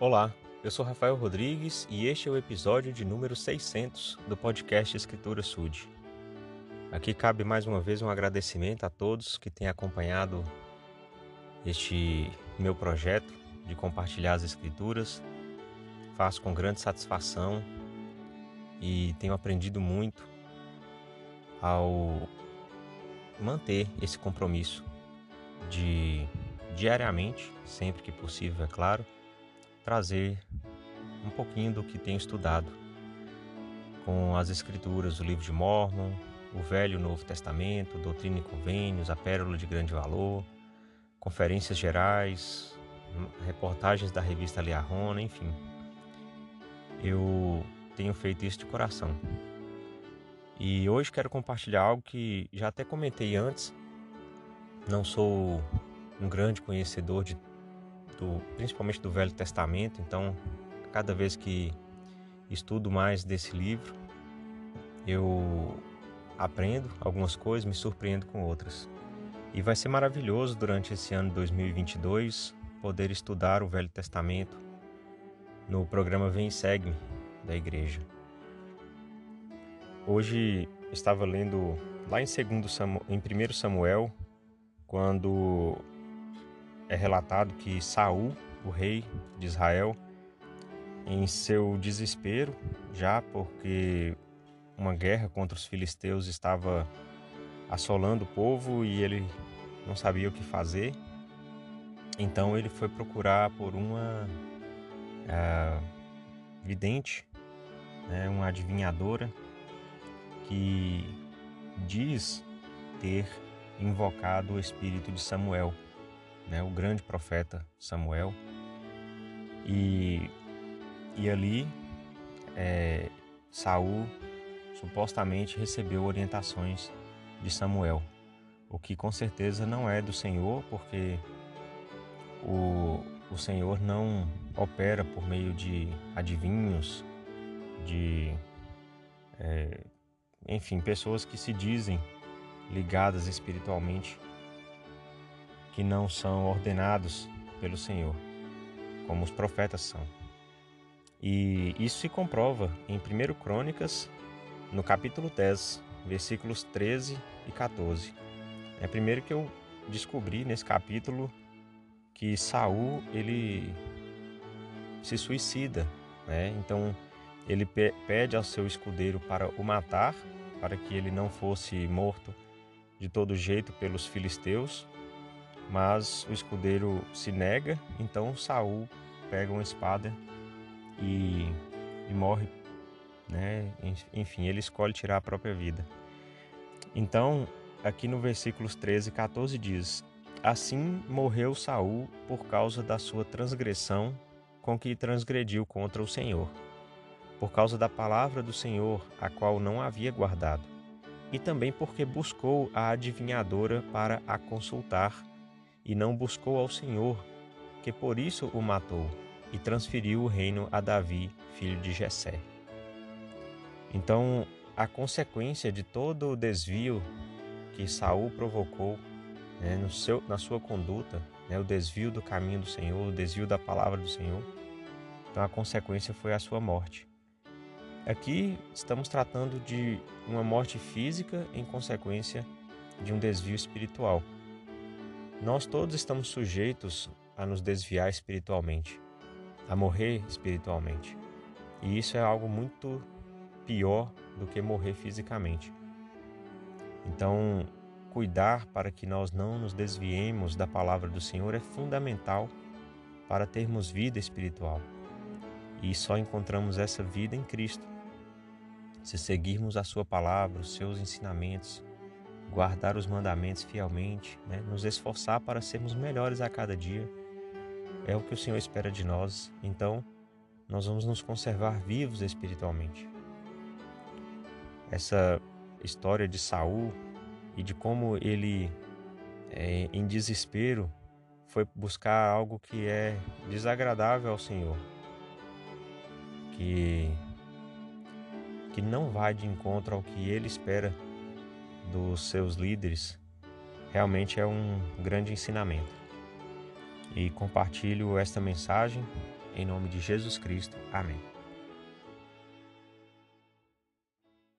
Olá, eu sou Rafael Rodrigues e este é o episódio de número 600 do podcast Escritura Sud. Aqui cabe mais uma vez um agradecimento a todos que têm acompanhado este meu projeto de compartilhar as escrituras. Faço com grande satisfação e tenho aprendido muito ao manter esse compromisso de diariamente, sempre que possível, é claro, trazer um pouquinho do que tenho estudado com as escrituras, o livro de Mormon, o Velho e o Novo Testamento, Doutrina e Convênios, a Pérola de Grande Valor, conferências gerais, reportagens da revista Liarrona, enfim. Eu tenho feito isso de coração. E hoje quero compartilhar algo que já até comentei antes. Não sou um grande conhecedor de, do, principalmente do Velho Testamento, então cada vez que estudo mais desse livro, eu aprendo algumas coisas, me surpreendo com outras. E vai ser maravilhoso durante esse ano 2022 poder estudar o Velho Testamento no programa Vem e Segue-me da igreja. Hoje estava lendo lá em, segundo Samuel, em 1 Samuel, quando é relatado que Saul, o rei de Israel, em seu desespero, já porque uma guerra contra os filisteus estava assolando o povo e ele não sabia o que fazer. Então ele foi procurar por uma uh, vidente, né, uma adivinhadora que diz ter invocado o espírito de Samuel, né, o grande profeta Samuel. E, e ali é, Saul supostamente recebeu orientações de Samuel, o que com certeza não é do Senhor, porque o, o Senhor não opera por meio de adivinhos, de é, enfim, pessoas que se dizem ligadas espiritualmente, que não são ordenados pelo Senhor, como os profetas são. E isso se comprova em 1 Crônicas, no capítulo 10, versículos 13 e 14. É primeiro que eu descobri nesse capítulo que Saul ele se suicida, né? Então ele pede ao seu escudeiro para o matar, para que ele não fosse morto de todo jeito pelos filisteus. Mas o escudeiro se nega, então Saul pega uma espada e, e morre, né? Enfim, ele escolhe tirar a própria vida. Então, aqui no versículos 13 e 14 diz: Assim morreu Saul por causa da sua transgressão com que transgrediu contra o Senhor, por causa da palavra do Senhor, a qual não havia guardado, e também porque buscou a adivinhadora para a consultar, e não buscou ao Senhor, que por isso o matou, e transferiu o reino a Davi, filho de Jessé. Então, a consequência de todo o desvio que Saul provocou né, no seu, na sua conduta, né, o desvio do caminho do Senhor, o desvio da palavra do Senhor. Então a consequência foi a sua morte. Aqui estamos tratando de uma morte física em consequência de um desvio espiritual. Nós todos estamos sujeitos a nos desviar espiritualmente, a morrer espiritualmente. E isso é algo muito pior do que morrer fisicamente. Então, cuidar para que nós não nos desviemos da palavra do Senhor é fundamental para termos vida espiritual. E só encontramos essa vida em Cristo. Se seguirmos a Sua palavra, os seus ensinamentos, guardar os mandamentos fielmente, né? nos esforçar para sermos melhores a cada dia, é o que o Senhor espera de nós. Então, nós vamos nos conservar vivos espiritualmente. Essa história de Saul e de como ele, é, em desespero, foi buscar algo que é desagradável ao Senhor, que, que não vai de encontro ao que ele espera dos seus líderes, realmente é um grande ensinamento. E compartilho esta mensagem Em nome de Jesus Cristo. Amém.